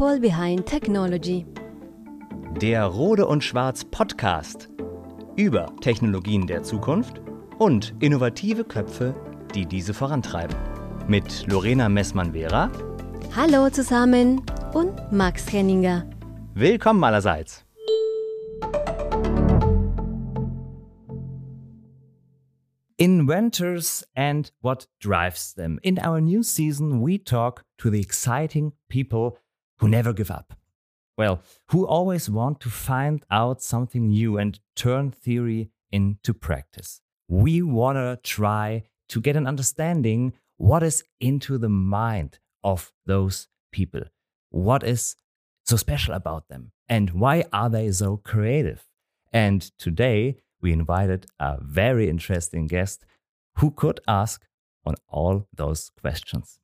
People Behind Technology. Der Rode und Schwarz Podcast über Technologien der Zukunft und innovative Köpfe, die diese vorantreiben. Mit Lorena Messmann-Vera. Hallo zusammen und Max Henninger. Willkommen allerseits. Inventors and what drives them. In our new season, we talk to the exciting people who never give up. Well, who always want to find out something new and turn theory into practice. We want to try to get an understanding what is into the mind of those people. What is so special about them? And why are they so creative? And today we invited a very interesting guest who could ask on all those questions.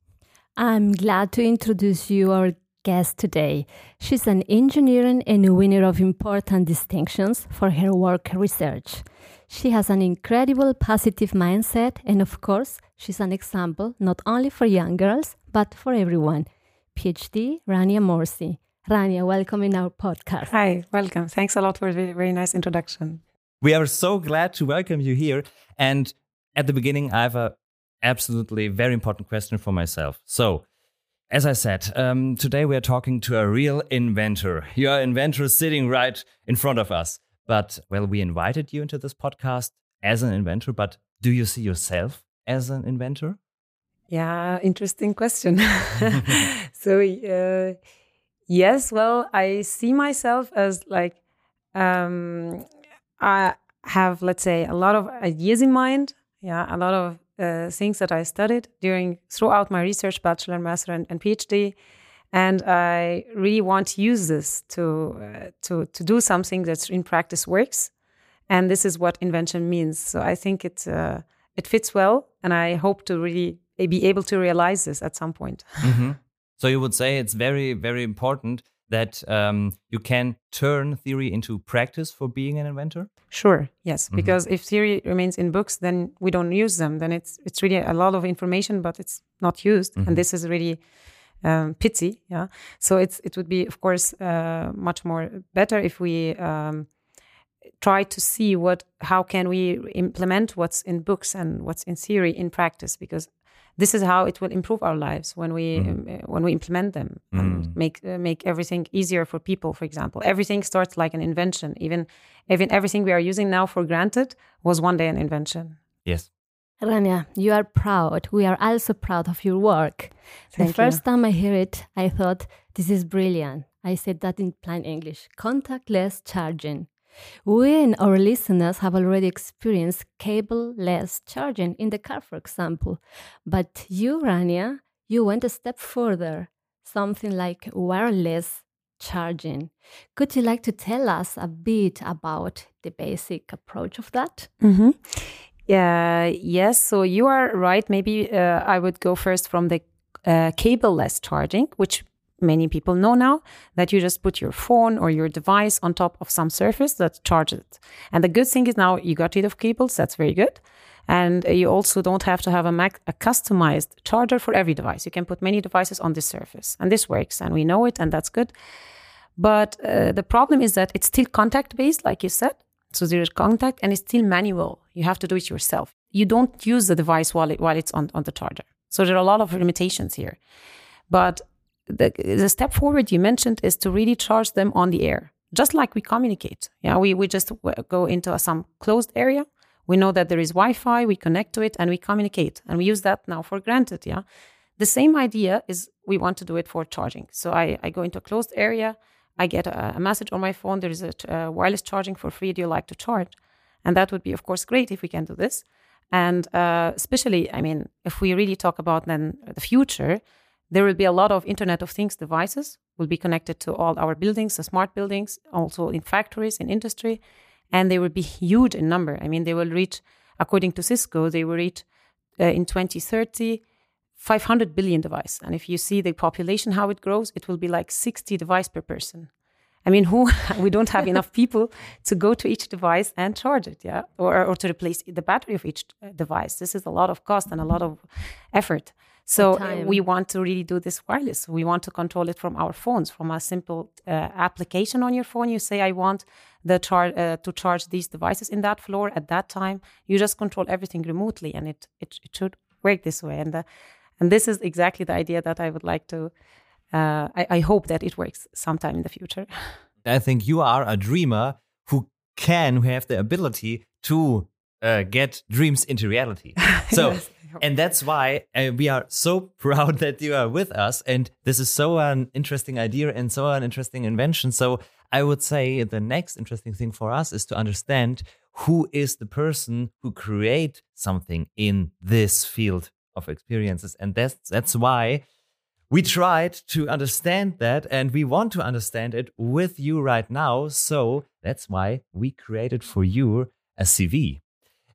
I'm glad to introduce you our guest today. She's an engineer and a winner of important distinctions for her work research. She has an incredible positive mindset, and of course, she's an example not only for young girls, but for everyone. PhD Rania Morsi. Rania, welcome in our podcast. Hi, welcome. Thanks a lot for the very nice introduction. We are so glad to welcome you here. And at the beginning, I have a absolutely very important question for myself. So, as I said, um, today we are talking to a real inventor. You are an inventor sitting right in front of us. But, well, we invited you into this podcast as an inventor, but do you see yourself as an inventor? Yeah, interesting question. so, uh, yes, well, I see myself as like, um, I have, let's say, a lot of ideas in mind. Yeah, a lot of uh, things that I studied during throughout my research, bachelor, master, and, and PhD, and I really want to use this to uh, to to do something that in practice works, and this is what invention means. So I think it uh, it fits well, and I hope to really be able to realize this at some point. Mm -hmm. So you would say it's very very important that um, you can turn theory into practice for being an inventor? Sure, yes. Mm-hmm. Because if theory remains in books, then we don't use them. Then it's it's really a lot of information, but it's not used, mm-hmm. and this is really um, pity. Yeah. So it's it would be, of course, uh, much more better if we. Um, try to see what how can we implement what's in books and what's in theory in practice because this is how it will improve our lives when we mm. um, when we implement them mm. and make uh, make everything easier for people for example everything starts like an invention even even everything we are using now for granted was one day an invention yes Rania, you are proud. We are also proud of your work. Thank the first you. time I hear it, I thought, this is brilliant. I said that in plain English contactless charging. We and our listeners have already experienced cable-less charging in the car, for example. But you, Rania, you went a step further, something like wireless charging. Could you like to tell us a bit about the basic approach of that? Mm-hmm. Yeah, yes. So you are right. Maybe uh, I would go first from the uh, cable-less charging, which many people know now that you just put your phone or your device on top of some surface that charges it. And the good thing is now you got rid of cables. That's very good. And you also don't have to have a, Mac, a customized charger for every device. You can put many devices on this surface. And this works. And we know it. And that's good. But uh, the problem is that it's still contact based, like you said. So there is contact and it's still manual. You have to do it yourself. You don't use the device while, it, while it's on, on the charger. So there are a lot of limitations here. But the, the step forward you mentioned is to really charge them on the air, just like we communicate. Yeah, we, we just go into a, some closed area. We know that there is Wi Fi, we connect to it and we communicate. And we use that now for granted. Yeah. The same idea is we want to do it for charging. So I, I go into a closed area, I get a, a message on my phone, there is a, a wireless charging for free. Do you like to charge? And that would be, of course, great if we can do this. And uh, especially, I mean, if we really talk about then the future, there will be a lot of Internet of Things devices will be connected to all our buildings, the smart buildings, also in factories, in industry, and they will be huge in number. I mean, they will reach, according to Cisco, they will reach uh, in 2030 500 billion device. And if you see the population how it grows, it will be like 60 device per person. I mean, who we don't have enough people to go to each device and charge it, yeah, or or to replace the battery of each uh, device. This is a lot of cost and a lot of effort. So we want to really do this wireless. We want to control it from our phones, from a simple uh, application on your phone. You say, I want the char- uh, to charge these devices in that floor at that time. You just control everything remotely, and it it, it should work this way. And uh, and this is exactly the idea that I would like to. Uh, I, I hope that it works sometime in the future. I think you are a dreamer who can, who have the ability to uh, get dreams into reality. So, Yes, I hope. And that's why uh, we are so proud that you are with us. And this is so an interesting idea and so an interesting invention. So, I would say the next interesting thing for us is to understand who is the person who create something in this field of experiences, and that's that's why we tried to understand that and we want to understand it with you right now. So that's why we created for you a CV.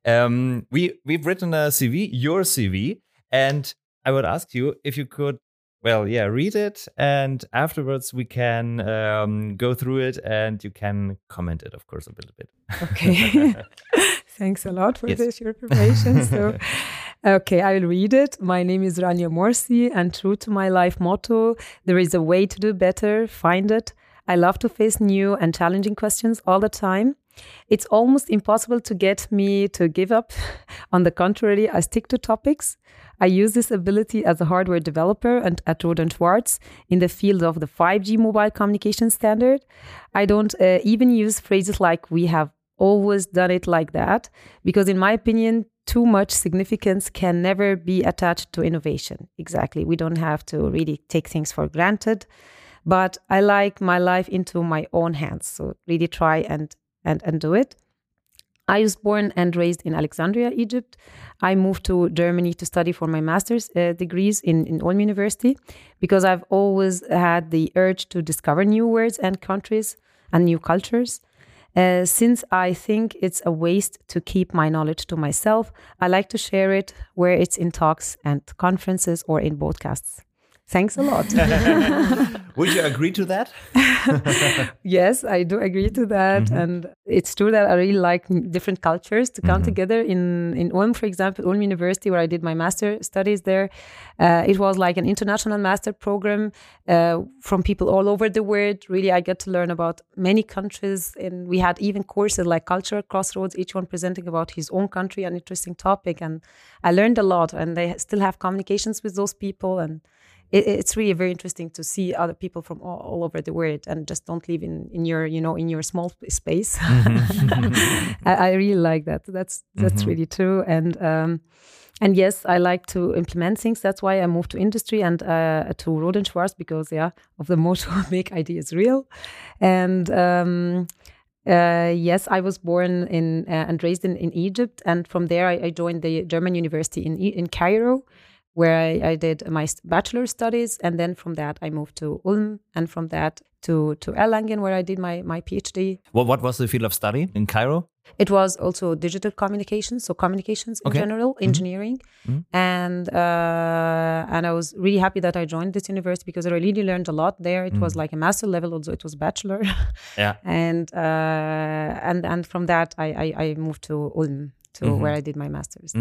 Um, we, we've written a CV, your CV, and I would ask you if you could, well, yeah, read it. And afterwards we can um, go through it and you can comment it, of course, a little bit. Okay. Thanks a lot for Yes. this, your preparation. So, okay, I will read it. My name is Rania Morsi, and true to my life motto, there is a way to do better, find it. I love to face new and challenging questions all the time. It's almost impossible to get me to give up. On the contrary, I stick to topics. I use this ability as a hardware developer and at Rohde & Schwarz in the field of the 5G mobile communication standard. I don't uh, even use phrases like we have always done it like that because in my opinion too much significance can never be attached to innovation exactly we don't have to really take things for granted but i like my life into my own hands so really try and and and do it I was born and raised in Alexandria, Egypt. I moved to Germany to study for my master's uh, degrees in, in Ulm University because I've always had the urge to discover new words and countries and new cultures. Uh, since I think it's a waste to keep my knowledge to myself, I like to share it where it's in talks and conferences or in podcasts. Thanks a lot. Would you agree to that? yes, I do agree to that, and it's true that I really like different cultures to come together. In in Ulm, for example, Ulm University, where I did my master studies there, uh, it was like an international master program uh, from people all over the world. Really, I got to learn about many countries, and we had even courses like cultural crossroads, each one presenting about his own country, an interesting topic, and I learned a lot. And they still have communications with those people and it, it's really very interesting to see other people from all, all over the world and just don't live in, in your you know in your small sp- space. I, I really like that. That's that's really true. And um and yes i like to implement things. That's why i moved to industry and uh, to Rohde & Schwarz because yeah of the motto make ideas real. And um uh, yes, I was born in uh, and raised in, in Egypt, and from there I, I joined the German University in in Cairo, where I, I did my bachelor studies, and then from that I moved to Ulm, and from that to to Erlangen, where I did my my PhD. What, what was the field of study in Cairo? It was also digital communications, so communications in Okay. general, mm-hmm. engineering, mm-hmm. and uh, and I was really happy that I joined this university because I really learned a lot there. It was mm. like a master level, although it was bachelor. Yeah. and uh, and and from that I, I, I moved to Ulm to mm-hmm. where I did my masters.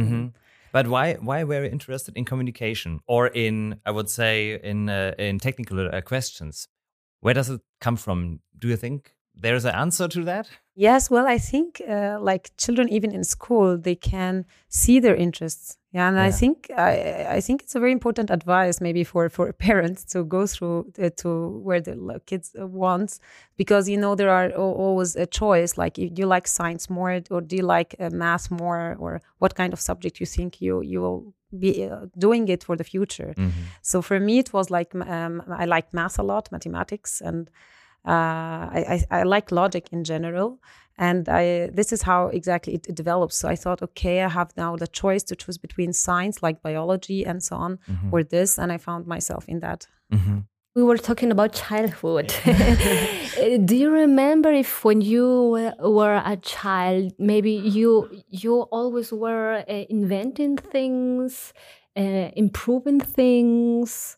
But why why were you interested in communication or in I would say in uh, in technical uh, questions? Where does it come from? Do you think there's an answer to that? Yes, well, I think uh, like children, even in school, they can see their interests. Yeah, and I think I, I think it's a very important advice maybe for for parents to go through uh, to where the kids wants because you know there are always a choice like if you like science more or do you like uh, math more or what kind of subject you think you you will be uh, doing it for the future. So for me, it was like um, I like math a lot, mathematics, and I, I, I like logic in general. And I, this is how exactly it, it develops. So I thought, okay, I have now the choice to choose between science, like biology and so on, or this. And I found myself in that. We were talking about childhood. Uh, Do you remember if when you were- were a child, maybe you you always were uh, inventing things, uh, improving things?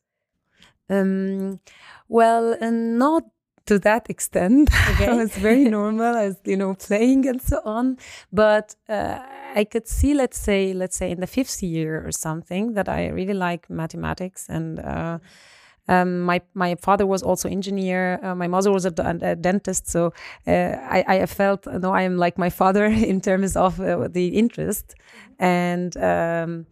Um, well, uh, not to that extent. Okay. I was very normal. I was, you know, playing and so on. But uh, I could see, let's say, let's say in the fifth year or something, that I really like mathematics and. Uh, um, my my father was also engineer. Uh, my mother was a, a dentist, so uh, I, I felt no, I am like my father in terms of uh, the interest, and um,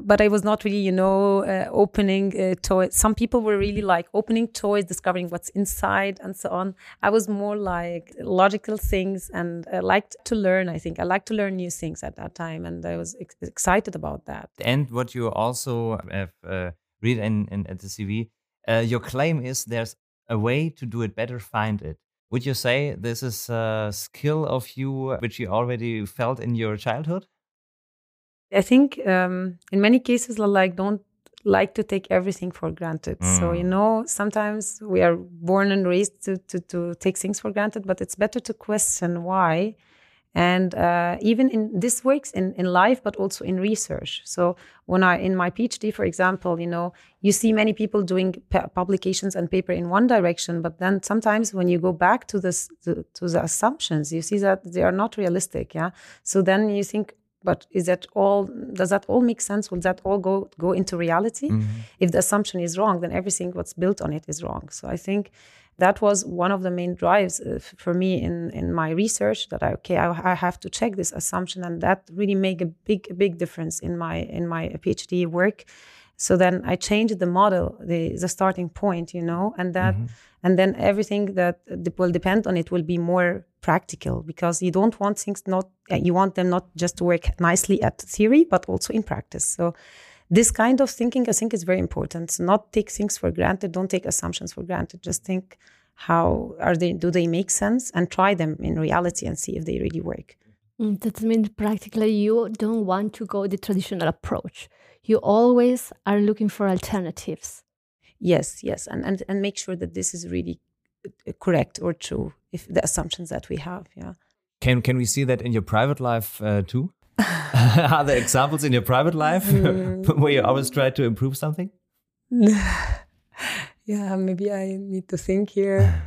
but I was not really, you know, uh, opening uh, toys. Some people were really like opening toys, discovering what's inside, and so on. I was more like logical things, and I liked to learn. I think I liked to learn new things at that time, and I was ex excited about that. And what you also have uh, read in, in at the CV, uh, your claim is there's a way to do it better. Find it. Would you say this is a skill of you which you already felt in your childhood? I think um, in many cases, like don't like to take everything for granted. Mm. So you know, sometimes we are born and raised to, to to take things for granted, but it's better to question why. And uh, even in this works in, in life, but also in research. So when I in my PhD, for example, you know, you see many people doing publications and paper in one direction, but then sometimes when you go back to this to, to the assumptions, you see that they are not realistic. Yeah. So then you think, but is that all does that all make sense? Will that all go go into reality? Mm-hmm. if the assumption is wrong then everything what's built on it is wrong. So i think that was one of the main drives uh, for me in in my research that i okay I, I, have to check this assumption. And that really make a big big difference in my in my phd work so then i changed the model the the starting point you know and that mm-hmm. and then everything that will depend on it will be more practical because you don't want things not uh, you want them not just to work nicely at theory but also in practice. So this kind of thinking i think is very important. Not take things for granted. Don't take assumptions for granted. Just think how are they do they make sense and try them in reality and see if they really work. Mm, that means practically you don't want to go the traditional approach you always are looking for alternatives. Yes yes and and, and make sure that this is really correct or true if the assumptions that we have yeah. Can can we see that in your private life uh, too? Are there examples in your private life mm. where you always try to improve something? Yeah maybe i need to think here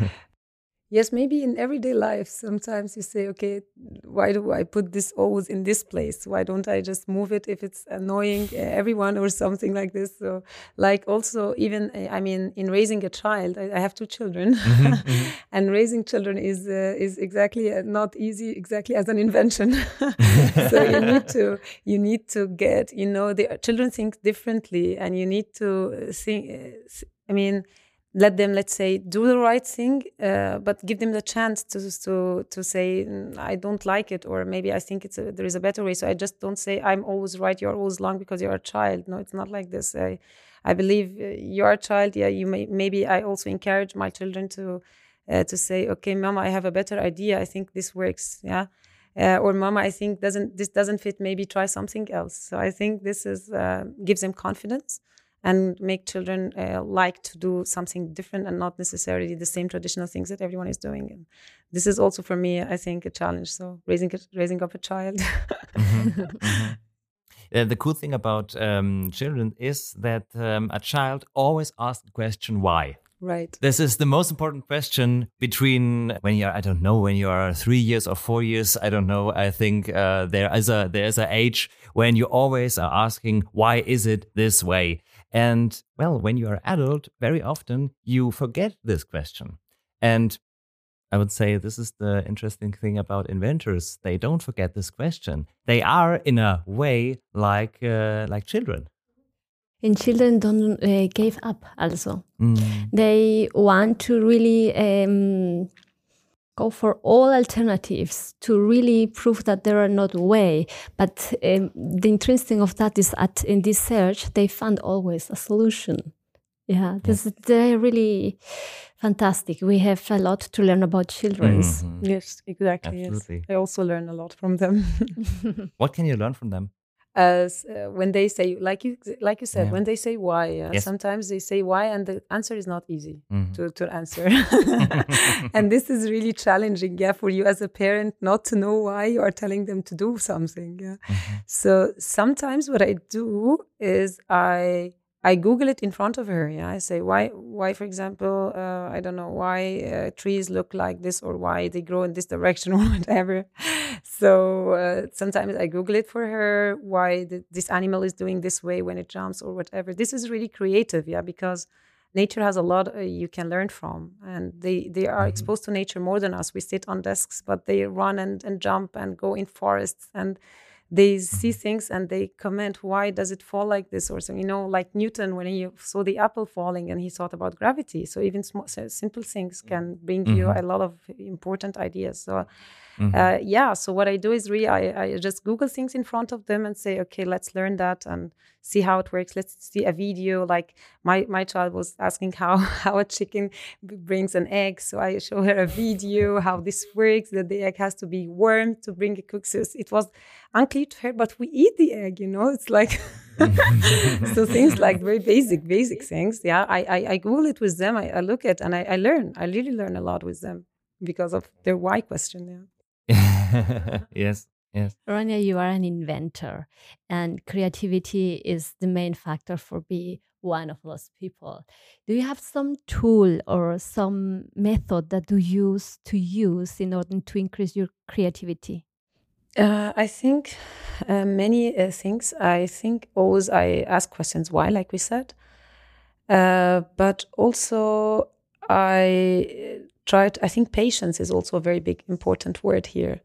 yes maybe in everyday life sometimes you say okay why do i put this always in this place? Why don't i just move it if it's annoying everyone or something like this? So like also even i mean in raising a child i, have two children. Mm-hmm, mm-hmm. and raising children is uh, is exactly uh, not easy exactly as an invention. So you need to you need to get you know the children think differently and you need to think uh, i mean let them let's say do the right thing uh, but give them the chance to to to say mm, i don't like it or maybe i think it's a, there is a better way. So i just don't say i'm always right you're always wrong because you're a child. No it's not like this. I i believe uh, you're a child. Yeah you may maybe i also encourage my children to uh, to say okay mama i have a better idea. I think this works. Yeah. Uh, or mama i think doesn't this doesn't fit. Maybe try something else. So i think this is uh, gives them confidence and make children uh, like to do something different and not necessarily the same traditional things that everyone is doing. And this is also for me, I think, a challenge. So raising raising up a child. mm-hmm. Mm-hmm. Uh, the cool thing about um, children is that um, a child always asks the question why. Right. This is the most important question between when you're, I don't know, when you are three years or four years. I don't know. I think uh, there is a there is a age when you always are asking, why is it this way? And well, when you are adult, very often you forget this question. And I would say this is the interesting thing about inventors. They don't forget this question. They are in a way like uh, like children. And children don't uh, give up. Also, mm. they want to really um, go for all alternatives to really prove that there are not way. But um, the interesting of that is that in this search, they found always a solution. Yeah, this yes. they're really fantastic. We have a lot to learn about children. Mm-hmm. Yes, exactly. Absolutely. Yes. I also learn a lot from them. what can you learn from them? As uh, when they say like you like you said yeah. when they say why uh, yes. sometimes they say why and the answer is not easy mm-hmm. to, to answer and this is really challenging yeah for you as a parent not to know why you are telling them to do something yeah mm-hmm. so sometimes what i do is i I Google it in front of her. Yeah, I say why, why, for example, uh, I don't know why uh, trees look like this or why they grow in this direction or whatever. So uh, sometimes I Google it for her why the, this animal is doing this way when it jumps or whatever. This is really creative, yeah, because nature has a lot uh, you can learn from, and they they are mm-hmm. exposed to nature more than us. We sit on desks, but they run and and jump and go in forests and they see mm-hmm. things and they comment why does it fall like this or so you know like newton when he saw the apple falling and he thought about gravity so even small, so simple things can bring mm-hmm. you a lot of important ideas so mm-hmm. uh, yeah so what i do is really I, I just google things in front of them and say okay let's learn that and see how it works. Let's see a video. Like my my child was asking how how a chicken brings an egg. So i show her a video how this works that the egg has to be warm to bring a cook. So it was unclear to her but we eat the egg you know? It's like so things like very basic basic things. Yeah i i, I google it with them. I, I look at and I, I learn. I really learn a lot with them because of their why question yeah yes Yes. Rania, you are an inventor, and creativity is the main factor for being one of those people. Do you have some tool or some method that you use to use in order to increase your creativity? Uh, I think uh, many uh, things. I think always I ask questions why, like we said, uh, but also I tried. I think patience is also a very big important word here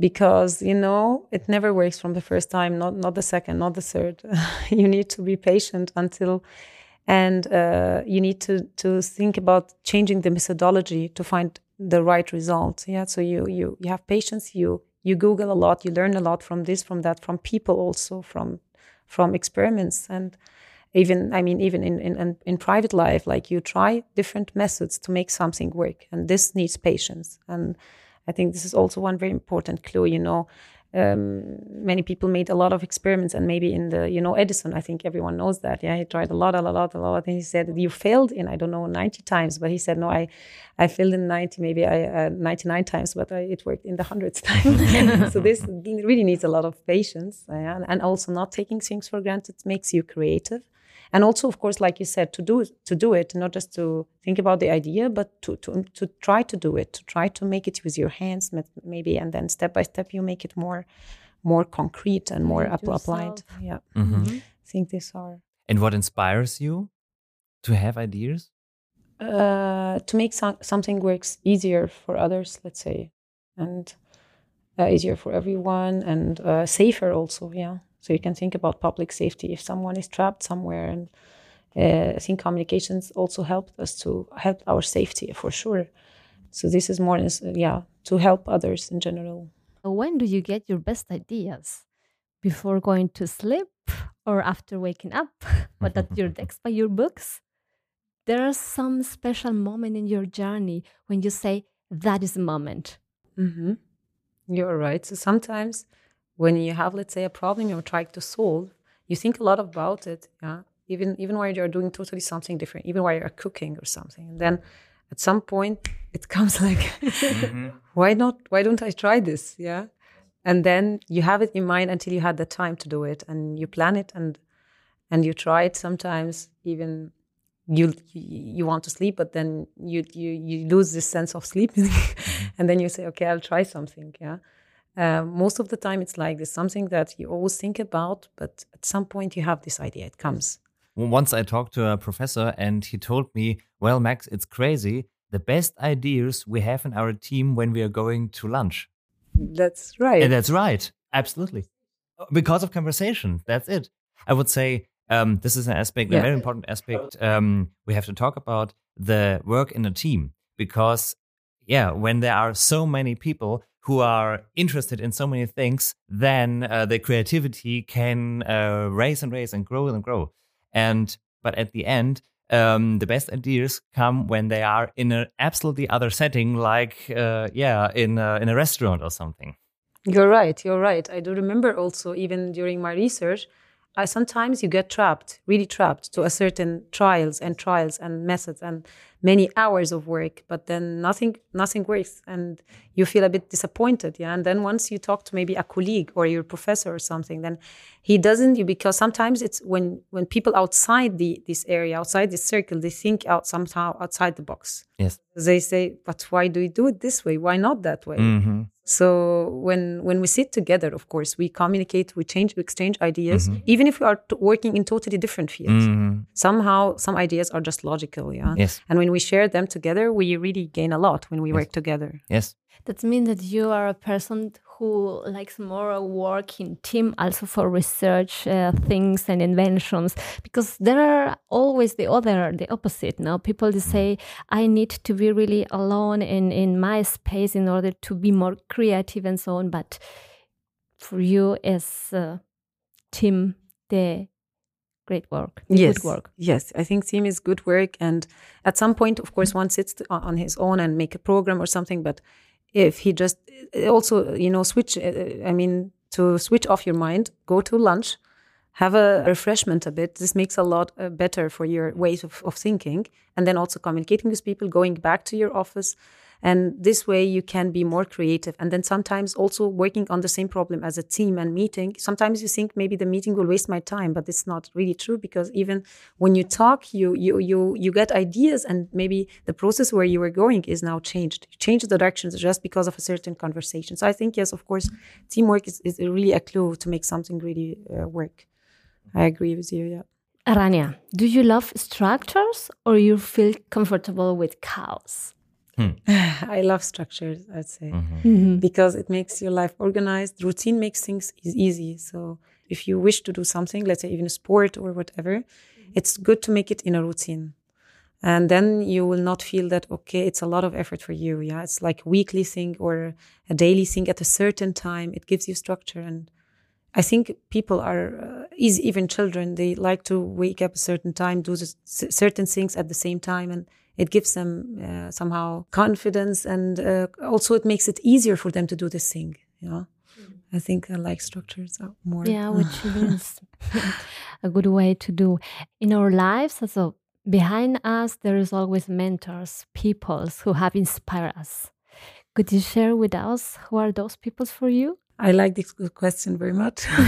because you know it never works from the first time not not the second not the third you need to be patient until and uh, you need to to think about changing the methodology to find the right result yeah so you you you have patience you you google a lot you learn a lot from this from that from people also from from experiments and even i mean even in, in in private life like you try different methods to make something work and this needs patience and I think this is also one very important clue. You know, um, many people made a lot of experiments, and maybe in the, you know, Edison, I think everyone knows that. Yeah, he tried a lot, a lot, a lot, and he said you failed in I don't know 90 times, but he said no, I, I failed in 90, maybe I uh, 99 times, but I, it worked in the hundreds times. so this really needs a lot of patience, uh, and also not taking things for granted makes you creative and also of course like you said to do to do it not just to think about the idea but to to, to try to do it to try to make it with your hands maybe and then step by step you make it more more concrete and more up, applied yeah mm-hmm. Mm-hmm. i think these are and what inspires you to have ideas uh, to make so- something works easier for others let's say and uh, easier for everyone and uh, safer also yeah so you can think about public safety if someone is trapped somewhere, and uh, I think communications also helped us to help our safety for sure. So this is more, yeah, to help others in general. When do you get your best ideas? Before going to sleep or after waking up? But at your desk by your books? There are some special moment in your journey when you say that is the moment. Mm-hmm. You're right. So sometimes when you have let's say a problem you're trying to solve you think a lot about it yeah? Even even while you're doing totally something different even while you're cooking or something. And then at some point it comes like mm-hmm. why not why don't i try this? Yeah? And then you have it in mind until you had the time to do it and you plan it and and you try it sometimes even you you want to sleep but then you you you lose this sense of sleep mm-hmm. and then you say okay i'll try something yeah uh, most of the time, it's like there's something that you always think about, but at some point you have this idea, it comes. Once I talked to a professor and he told me, Well, Max, it's crazy. The best ideas we have in our team when we are going to lunch. That's right. And that's right. Absolutely. Because of conversation. That's it. I would say um, this is an aspect, yeah. a very important aspect um, we have to talk about the work in a team. Because, yeah, when there are so many people, who are interested in so many things, then uh, the creativity can uh, raise and raise and grow and grow. And but at the end, um, the best ideas come when they are in an absolutely other setting, like uh, yeah, in a, in a restaurant or something. You're right. You're right. I do remember also even during my research, I, sometimes you get trapped, really trapped to a certain trials and trials and methods and many hours of work, but then nothing nothing works and you feel a bit disappointed. Yeah. And then once you talk to maybe a colleague or your professor or something, then he doesn't you because sometimes it's when when people outside the this area, outside this circle, they think out somehow outside the box. Yes. They say, but why do you do it this way? Why not that way? Mm-hmm. So when when we sit together, of course, we communicate, we change, we exchange ideas, Mm-hmm. even if we are t- working in totally different fields. Mhm. Somehow, some ideas are just logical, yeah. Yes. And when we share them together, we really gain a lot when we work together. Yes. That means that you are a person who likes more work in team, also for research uh, things and inventions, because there are always the other, the opposite. Now people they say, I need to be really alone in in my space in order to be more creative and so on. But for you, as a team, the great work, yes. good work. Yes, I think team is good work, and at some point, of course, one sits on his own and make a program or something. But if he just also, you know, switch. uh, I mean, to switch off your mind, go to lunch, have a refreshment a bit. This makes a lot uh, better for your ways of, of thinking, and then also communicating with people, going back to your office. And this way you can be more creative. And then sometimes also working on the same problem as a team and meeting. Sometimes you think maybe the meeting will waste my time, but it's not really true because even when you talk, you you you you get ideas and maybe the process where you were going is now changed. You change the directions just because of a certain conversation. So I think yes, of course, teamwork is, is really a clue to make something really uh, work. I agree with you, yeah. Rania, do you love structures or you feel comfortable with chaos? I love structures, I'd say. Mm-hmm. because it makes your life organized. Routine makes things is easy. So if you wish to do something, let's say even a sport or whatever, it's good to make it in a routine. And then you will not feel that, okay, it's a lot of effort for you. Yeah. It's like weekly thing or a daily thing at a certain time. It gives you structure. And I think people are, uh, is even children, they like to wake up a certain time, do this, c- certain things at the same time. And it gives them uh, somehow confidence and uh, also it makes it easier for them to do this thing yeah i think i like structures more Yeah, which is a good way to do. In our lives, so behind us, there is always mentors, peoples who have inspired us. Could you share with us who are those people for you? I like this question very much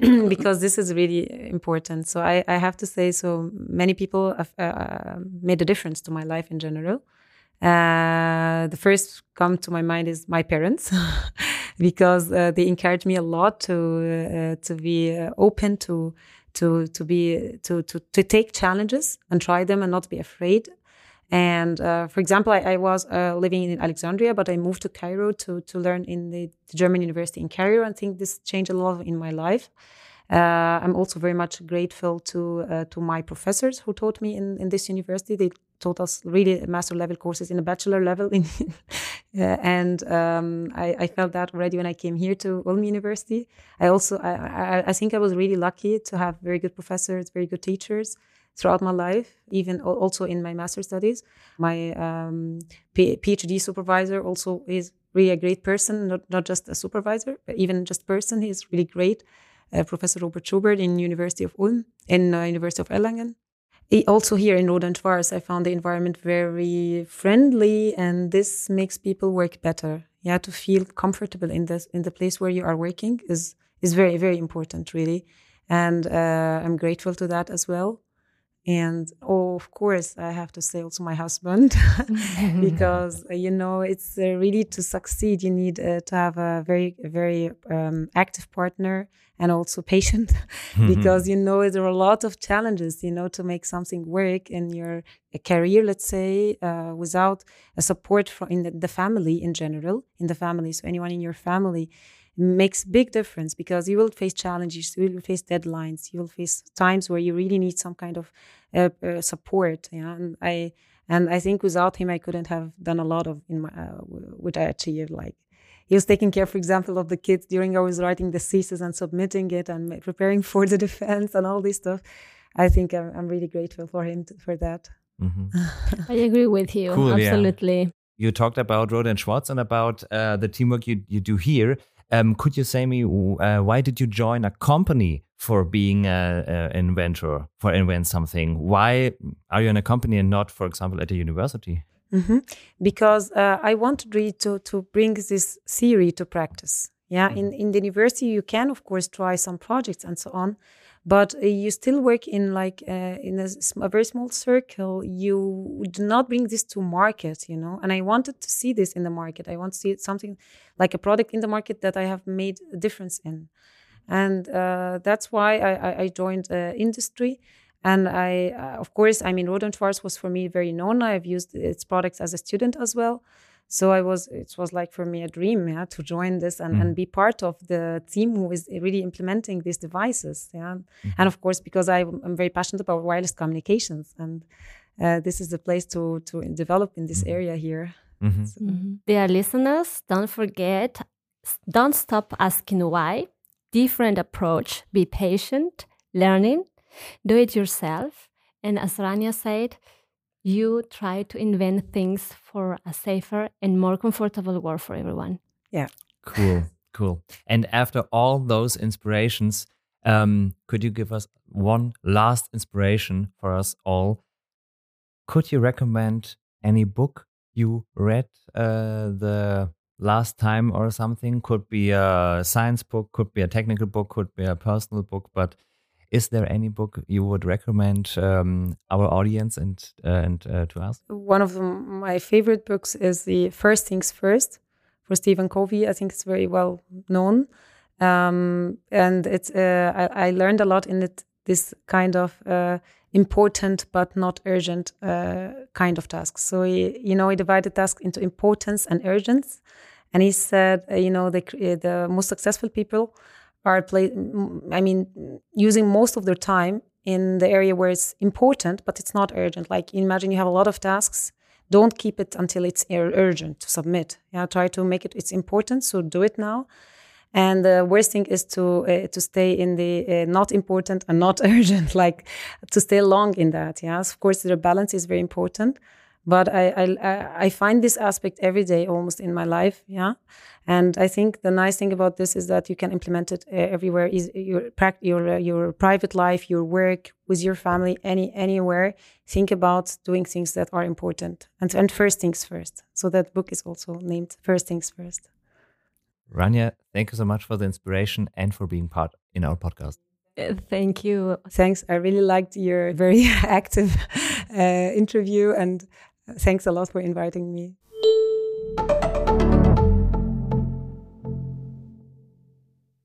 because this is really important. So I, I have to say so many people have uh, made a difference to my life in general. Uh, the first come to my mind is my parents because uh, they encouraged me a lot to uh, to be uh, open to to to be to, to to take challenges and try them and not be afraid and uh, for example, I, I was uh, living in Alexandria, but I moved to Cairo to to learn in the, German university in Cairo. and I think this changed a lot in my life. Uh, I'm also very much grateful to uh, to my professors who taught me in, in this university. They taught us really master level courses in a bachelor level, in, uh, and um, I, I felt that already when I came here to Ulm University. I also I, I, I think I was really lucky to have very good professors, very good teachers throughout my life, even also in my master studies. My um, PhD supervisor also is really a great person, not, not just a supervisor, but even just person. He's really great. Uh, Professor Robert Schober in University of Ulm, in uh, University of Erlangen. Also here in Schwarz, I found the environment very friendly, and this makes people work better. Yeah, to feel comfortable in this in the place where you are working is is very very important, really. And uh, I'm grateful to that as well. And oh, of course, I have to say also my husband, because you know it's uh, really to succeed. You need uh, to have a very, very um, active partner and also patient, because you know there are a lot of challenges. You know to make something work in your uh, career, let's say, uh, without a support from in the, the family in general, in the family. So anyone in your family makes big difference because you will face challenges you will face deadlines you will face times where you really need some kind of uh, uh, support yeah and i and i think without him i couldn't have done a lot of in my uh, what i achieved like he was taking care for example of the kids during i was writing the thesis and submitting it and preparing for the defense and all this stuff i think i'm, I'm really grateful for him to, for that Mhm. I agree with you. Cool, yeah. Absolutely. You talked about Rohde & Schwarz and about uh, the teamwork you, you do here. Um, could you say me uh, why did you join a company for being an inventor, for invent something? Why are you in a company and not, for example, at a university? Mm -hmm. Because uh, I wanted really to to bring this theory to practice. Yeah, mm -hmm. in in the university you can of course try some projects and so on, but uh, you still work in like uh, in a, a, very small circle. You do not bring this to market, you know. And I wanted to see this in the market. I want to see something like a product in the market that I have made a difference in and uh, that's why I, I joined uh, industry. And I, uh, of course, I mean, Rohde & Schwarz was for me very known. I've used its products as a student as well. So I was, it was like for me a dream, yeah, to join this and, mm. and be part of the team who is really implementing these devices, yeah. Mm. And of course, because I, am very passionate about wireless communications, and uh, this is the place to to develop in this mm. area here. Mm-hmm. So. Mm-hmm. Dear listeners, don't forget, don't stop asking why different approach. Be patient, learning, do it yourself. And as Rania said, you try to invent things for a safer and more comfortable world for everyone. Yeah. Cool. Cool. And after all those inspirations, um, could you give us one last inspiration for us all? Could you recommend any book you read uh, the last time or something. Could be a science book, could be a technical book, could be a personal book. But is there any book you would recommend um, our audience and uh, and uh, to us? One of my favorite books is the First Things First for Stephen Covey. I think it's very well known, um, and it's uh, I, I, learned a lot in it. This kind of uh, important but not urgent uh, kind of tasks. So he, you know, he divided tasks into importance and urgence. And he said, uh, you know, the the most successful people are play. I mean, using most of their time in the area where it's important, but it's not urgent. Like imagine you have a lot of tasks. Don't keep it until it's urgent to submit. Yeah, try to make it. It's important, so do it now. And the worst thing is to uh, to stay in the uh, not important and not urgent, like to stay long in that. Yes, of course, the balance is very important but I, I I find this aspect every day almost in my life yeah? And I think the nice thing about this is that you can implement it uh, everywhere is your your uh, your private life your work with your family any anywhere. Think about doing things that are important. And and first things first. So that book is also named first things first. Rania thank you so much for the inspiration and for being part in our podcast. Uh, Thank you. Thanks. I really liked your very active uh, interview and Thanks a lot for inviting me.